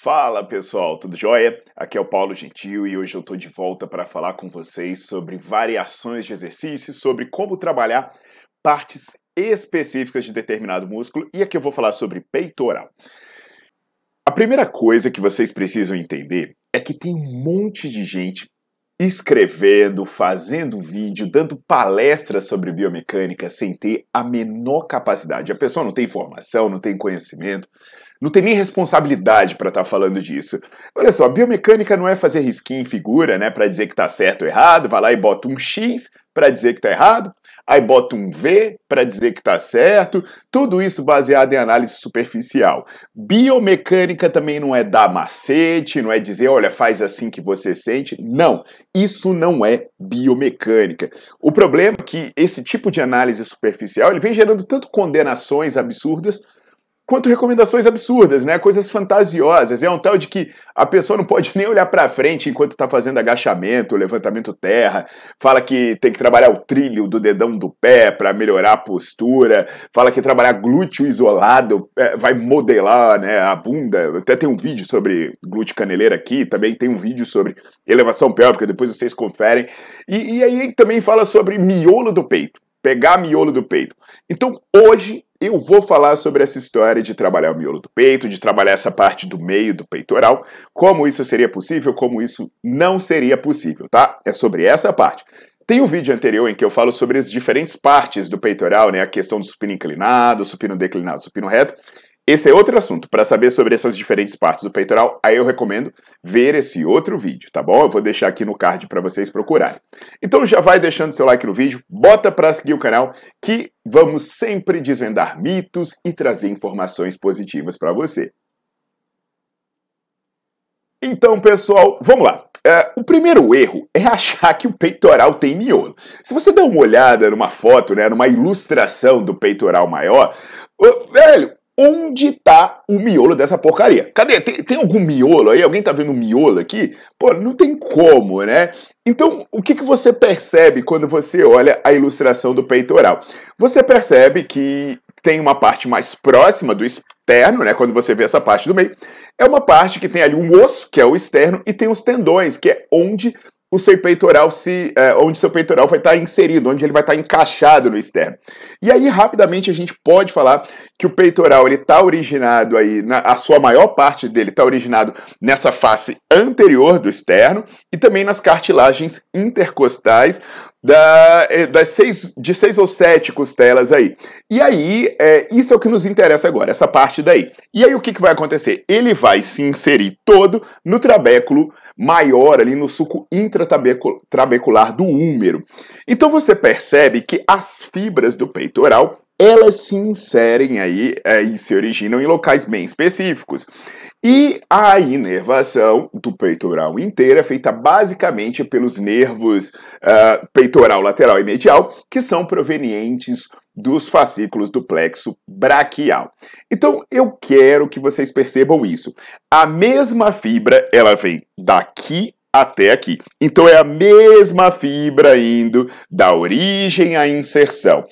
Fala pessoal, tudo jóia? Aqui é o Paulo Gentil e hoje eu estou de volta para falar com vocês sobre variações de exercícios, sobre como trabalhar partes específicas de determinado músculo e aqui eu vou falar sobre peitoral. A primeira coisa que vocês precisam entender é que tem um monte de gente escrevendo, fazendo vídeo, dando palestras sobre biomecânica sem ter a menor capacidade. A pessoa não tem informação, não tem conhecimento, não tem nem responsabilidade para estar tá falando disso. Olha só, biomecânica não é fazer risquinho em figura, né, para dizer que está certo ou errado, vai lá e bota um X para dizer que está errado, aí bota um V para dizer que está certo, tudo isso baseado em análise superficial. Biomecânica também não é dar macete, não é dizer, olha, faz assim que você sente. Não, isso não é biomecânica. O problema é que esse tipo de análise superficial ele vem gerando tanto condenações absurdas quanto recomendações absurdas, né? Coisas fantasiosas. É um tal de que a pessoa não pode nem olhar para frente enquanto está fazendo agachamento, levantamento terra. Fala que tem que trabalhar o trilho do dedão do pé para melhorar a postura. Fala que trabalhar glúteo isolado é, vai modelar, né, a bunda. Até tem um vídeo sobre glúteo caneleira aqui. Também tem um vídeo sobre elevação pélvica. Depois vocês conferem. E, e aí também fala sobre miolo do peito pegar miolo do peito. Então, hoje eu vou falar sobre essa história de trabalhar o miolo do peito, de trabalhar essa parte do meio do peitoral, como isso seria possível, como isso não seria possível, tá? É sobre essa parte. Tem um vídeo anterior em que eu falo sobre as diferentes partes do peitoral, né? A questão do supino inclinado, supino declinado, supino reto. Esse é outro assunto. Para saber sobre essas diferentes partes do peitoral, aí eu recomendo ver esse outro vídeo, tá bom? Eu vou deixar aqui no card para vocês procurarem. Então já vai deixando seu like no vídeo, bota para seguir o canal, que vamos sempre desvendar mitos e trazer informações positivas para você. Então, pessoal, vamos lá. É, o primeiro erro é achar que o peitoral tem miolo. Se você dá uma olhada numa foto, né, numa ilustração do peitoral maior, velho, onde tá o miolo dessa porcaria? Cadê? Tem, tem, algum miolo aí? Alguém tá vendo miolo aqui? Pô, não tem como, né? Então, o que, que você percebe quando você olha a ilustração do peitoral? Você percebe que tem uma parte mais próxima do externo, né? Quando você vê essa parte do meio, é uma parte que tem ali um osso, que é o externo, e tem os tendões, que é onde o seu peitoral se, é, onde seu peitoral vai estar inserido, onde ele vai estar encaixado no externo. E aí rapidamente a gente pode falar que o peitoral ele está originado aí, na, a sua maior parte dele está originado nessa face anterior do externo e também nas cartilagens intercostais da, é, das seis, de seis ou sete costelas aí. E aí, é, isso é o que nos interessa agora, essa parte daí. E aí o que, que vai acontecer? Ele vai se inserir todo no trabéculo maior ali no suco intratrabecular do úmero. Então você percebe que as fibras do peitoral elas se inserem aí é, e se originam em locais bem específicos. E a inervação do peitoral inteiro é feita basicamente pelos nervos uh, peitoral lateral e medial, que são provenientes dos fascículos do plexo braquial. Então eu quero que vocês percebam isso. A mesma fibra, ela vem daqui até aqui. Então é a mesma fibra indo da origem à inserção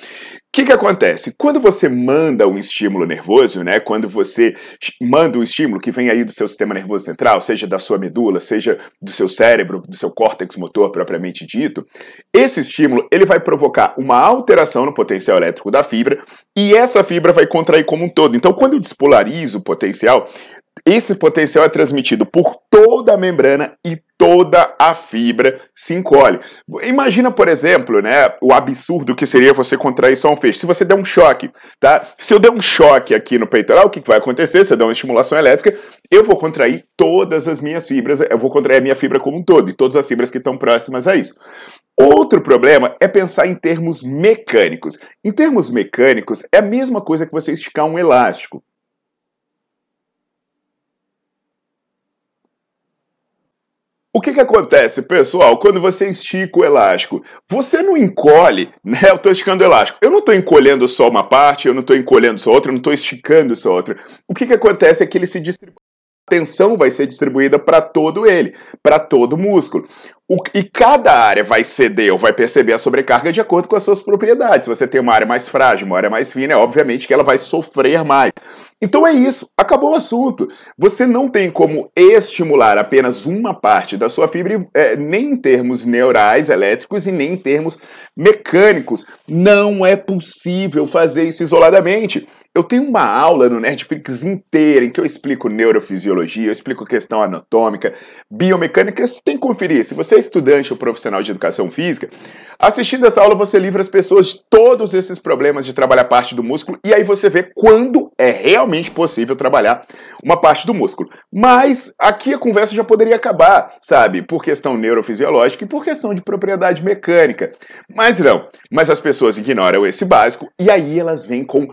que, que acontece? Quando você manda um estímulo nervoso, né? Quando você manda um estímulo que vem aí do seu sistema nervoso central, seja da sua medula, seja do seu cérebro, do seu córtex motor propriamente dito, esse estímulo ele vai provocar uma alteração no potencial elétrico da fibra e essa fibra vai contrair como um todo. Então, quando eu despolarizo o potencial, esse potencial é transmitido por toda a membrana e toda a fibra se encolhe. Imagina, por exemplo, né, o absurdo que seria você contrair só um feixe. Se você der um choque, tá? Se eu der um choque aqui no peitoral, o que vai acontecer? Se eu der uma estimulação elétrica, eu vou contrair todas as minhas fibras, eu vou contrair a minha fibra como um todo, e todas as fibras que estão próximas a isso. Outro problema é pensar em termos mecânicos. Em termos mecânicos, é a mesma coisa que você esticar um elástico. O que, que acontece, pessoal, quando você estica o elástico? Você não encolhe, né? Eu estou esticando o elástico. Eu não estou encolhendo só uma parte, eu não estou encolhendo só outra, eu não estou esticando só outra. O que, que acontece é que ele se distribui. Tensão vai ser distribuída para todo ele, para todo o músculo. O, e cada área vai ceder ou vai perceber a sobrecarga de acordo com as suas propriedades. Se você tem uma área mais frágil, uma área mais fina, é obviamente que ela vai sofrer mais. Então é isso, acabou o assunto. Você não tem como estimular apenas uma parte da sua fibra, é, nem em termos neurais, elétricos e nem em termos mecânicos. Não é possível fazer isso isoladamente. Eu tenho uma aula no Netflix inteira em que eu explico neurofisiologia, eu explico questão anatômica, biomecânica. Você tem que conferir. Se você é estudante ou profissional de educação física, assistindo essa aula você livra as pessoas de todos esses problemas de trabalhar parte do músculo e aí você vê quando é realmente possível trabalhar uma parte do músculo. Mas aqui a conversa já poderia acabar, sabe? Por questão neurofisiológica e por questão de propriedade mecânica. Mas não. Mas as pessoas ignoram esse básico e aí elas vêm com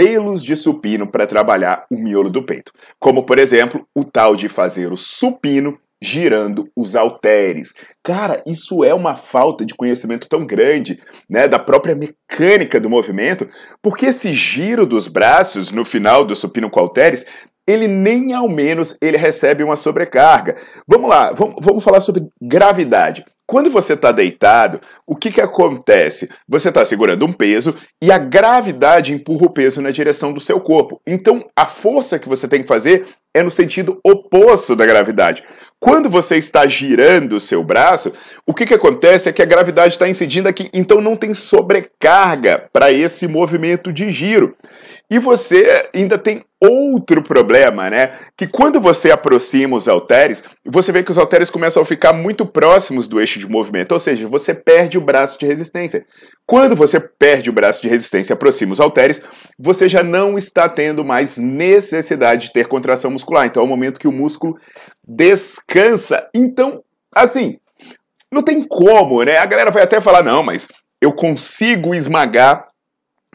modelos de supino para trabalhar o miolo do peito. Como, por exemplo, o tal de fazer o supino girando os halteres. Cara, isso é uma falta de conhecimento tão grande, né, da própria mecânica do movimento, porque esse giro dos braços no final do supino com halteres, ele nem ao menos ele recebe uma sobrecarga. Vamos lá, vamos, vamos falar sobre gravidade. Quando você está deitado, o que, que acontece? Você está segurando um peso e a gravidade empurra o peso na direção do seu corpo. Então, a força que você tem que fazer é no sentido oposto da gravidade. Quando você está girando o seu braço, o que, que acontece é que a gravidade está incidindo aqui, então não tem sobrecarga para esse movimento de giro. E você ainda tem outro problema, né? Que quando você aproxima os halteres, você vê que os halteres começam a ficar muito próximos do eixo de movimento, ou seja, você perde o braço de resistência. Quando você perde o braço de resistência e aproxima os halteres, você já não está tendo mais necessidade de ter contração muscular. Então é o momento que o músculo descansa. Então, assim, não tem como, né? A galera vai até falar, não, mas eu consigo esmagar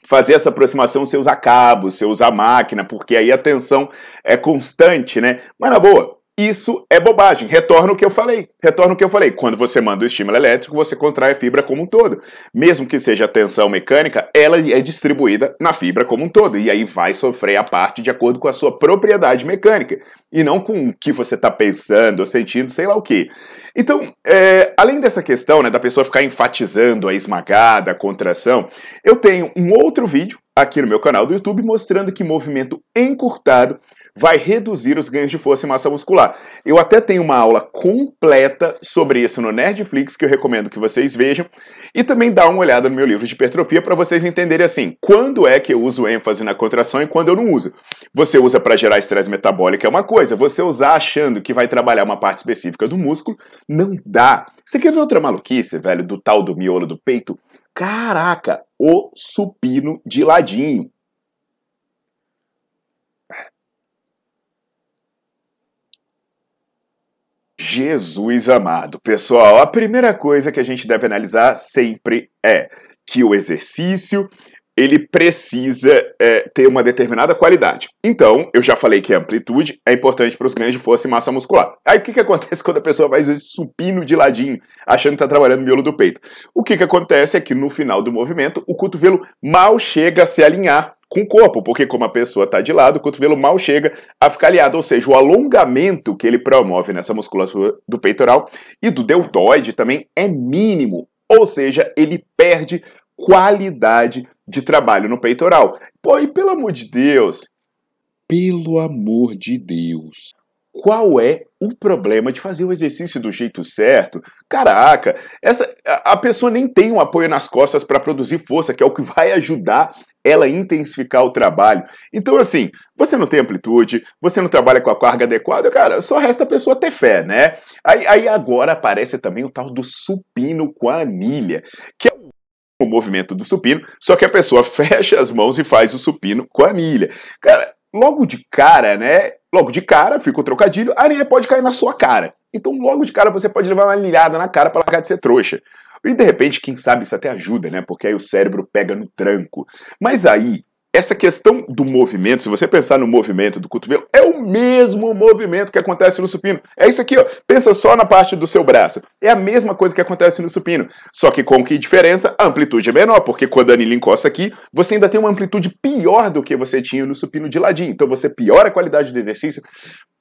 fazer essa aproximação você usar cabos, você usar máquina, porque aí a tensão é constante, né? Mas na boa, isso é bobagem. Retorna o que eu falei. Retorna o que eu falei. Quando você manda o estímulo elétrico, você contrai a fibra como um todo. Mesmo que seja tensão mecânica, ela é distribuída na fibra como um todo. E aí vai sofrer a parte de acordo com a sua propriedade mecânica. E não com o que você está pensando ou sentindo, sei lá o que. Então, é, além dessa questão né, da pessoa ficar enfatizando a esmagada, a contração, eu tenho um outro vídeo aqui no meu canal do YouTube mostrando que movimento encurtado vai reduzir os ganhos de força e massa muscular. Eu até tenho uma aula completa sobre isso no Nerdflix que eu recomendo que vocês vejam e também dá uma olhada no meu livro de hipertrofia para vocês entenderem assim, quando é que eu uso ênfase na contração e quando eu não uso. Você usa para gerar estresse metabólico é uma coisa, você usar achando que vai trabalhar uma parte específica do músculo, não dá. Você quer ver outra maluquice, velho, do tal do miolo do peito? Caraca, o supino de ladinho. Jesus amado. Pessoal, a primeira coisa que a gente deve analisar sempre é que o exercício ele precisa é, ter uma determinada qualidade. Então, eu já falei que a amplitude é importante para os ganhos de força e massa muscular. Aí, o que, que acontece quando a pessoa faz esse supino de ladinho, achando que está trabalhando no miolo do peito? O que, que acontece é que no final do movimento, o cotovelo mal chega a se alinhar com o corpo, porque como a pessoa está de lado, o cotovelo mal chega a ficar aliado, ou seja, o alongamento que ele promove nessa musculatura do peitoral e do deltoide também é mínimo, ou seja, ele perde qualidade de trabalho no peitoral. Pô, e pelo amor de Deus, pelo amor de Deus, qual é o problema de fazer o exercício do jeito certo? Caraca, essa a pessoa nem tem um apoio nas costas para produzir força, que é o que vai ajudar ela intensificar o trabalho. Então, assim, você não tem amplitude, você não trabalha com a carga adequada, cara, só resta a pessoa ter fé, né? Aí, aí agora aparece também o tal do supino com a anilha, que é o movimento do supino, só que a pessoa fecha as mãos e faz o supino com a anilha. Cara, logo de cara, né? Logo de cara, fica o trocadilho, a anilha pode cair na sua cara. Então, logo de cara, você pode levar uma anilhada na cara para largar de ser trouxa. E de repente, quem sabe isso até ajuda, né? Porque aí o cérebro pega no tranco. Mas aí, essa questão do movimento, se você pensar no movimento do cotovelo, é o mesmo movimento que acontece no supino. É isso aqui, ó. Pensa só na parte do seu braço. É a mesma coisa que acontece no supino. Só que com que diferença? A amplitude é menor, porque quando a anilha encosta aqui, você ainda tem uma amplitude pior do que você tinha no supino de ladinho. Então você piora a qualidade do exercício,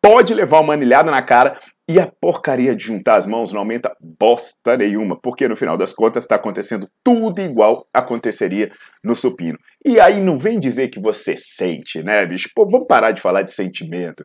pode levar uma anilhada na cara, e a porcaria de juntar as mãos não aumenta bosta nenhuma, porque no final das contas está acontecendo tudo igual aconteceria no supino. E aí não vem dizer que você sente, né, bicho? Pô, vamos parar de falar de sentimento.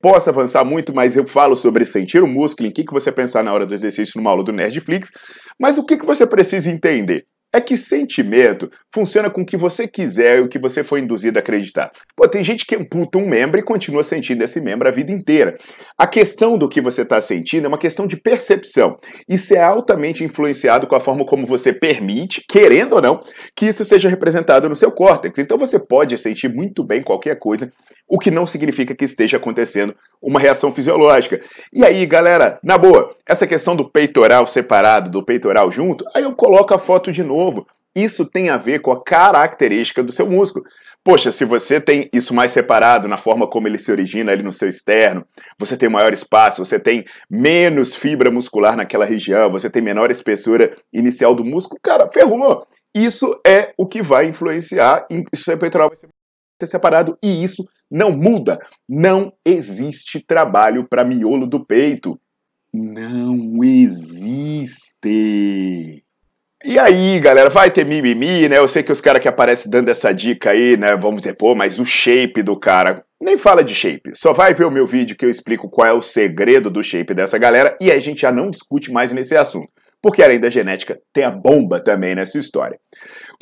Posso avançar muito, mas eu falo sobre sentir o músculo, em que, que você pensar na hora do exercício numa aula do Nerdflix. Mas o que, que você precisa entender? É que sentimento funciona com o que você quiser e o que você foi induzido a acreditar. Pô, tem gente que amputa um membro e continua sentindo esse membro a vida inteira. A questão do que você está sentindo é uma questão de percepção. Isso é altamente influenciado com a forma como você permite, querendo ou não, que isso seja representado no seu córtex. Então você pode sentir muito bem qualquer coisa, o que não significa que esteja acontecendo uma reação fisiológica. E aí, galera, na boa, essa questão do peitoral separado, do peitoral junto, aí eu coloco a foto de novo. Isso tem a ver com a característica do seu músculo. Poxa, se você tem isso mais separado na forma como ele se origina ali no seu externo, você tem maior espaço, você tem menos fibra muscular naquela região, você tem menor espessura inicial do músculo, cara, ferrou. Isso é o que vai influenciar, seu peitoral vai ser separado e isso não muda. Não existe trabalho para miolo do peito. Não existe. E aí, galera, vai ter mimimi, né? Eu sei que os caras que aparecem dando essa dica aí, né? Vamos dizer, pô, mas o shape do cara. Nem fala de shape. Só vai ver o meu vídeo que eu explico qual é o segredo do shape dessa galera e aí a gente já não discute mais nesse assunto. Porque além da genética, tem a bomba também nessa história.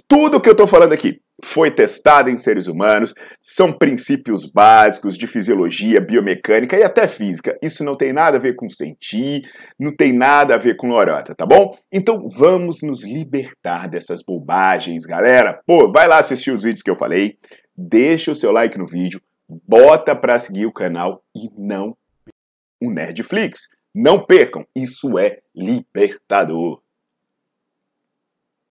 Tudo que eu tô falando aqui foi testado em seres humanos, são princípios básicos de fisiologia, biomecânica e até física. Isso não tem nada a ver com sentir, não tem nada a ver com lorota, tá bom? Então vamos nos libertar dessas bobagens, galera. Pô, vai lá assistir os vídeos que eu falei, deixa o seu like no vídeo, bota pra seguir o canal e não o Nerdflix. Não percam, isso é libertador.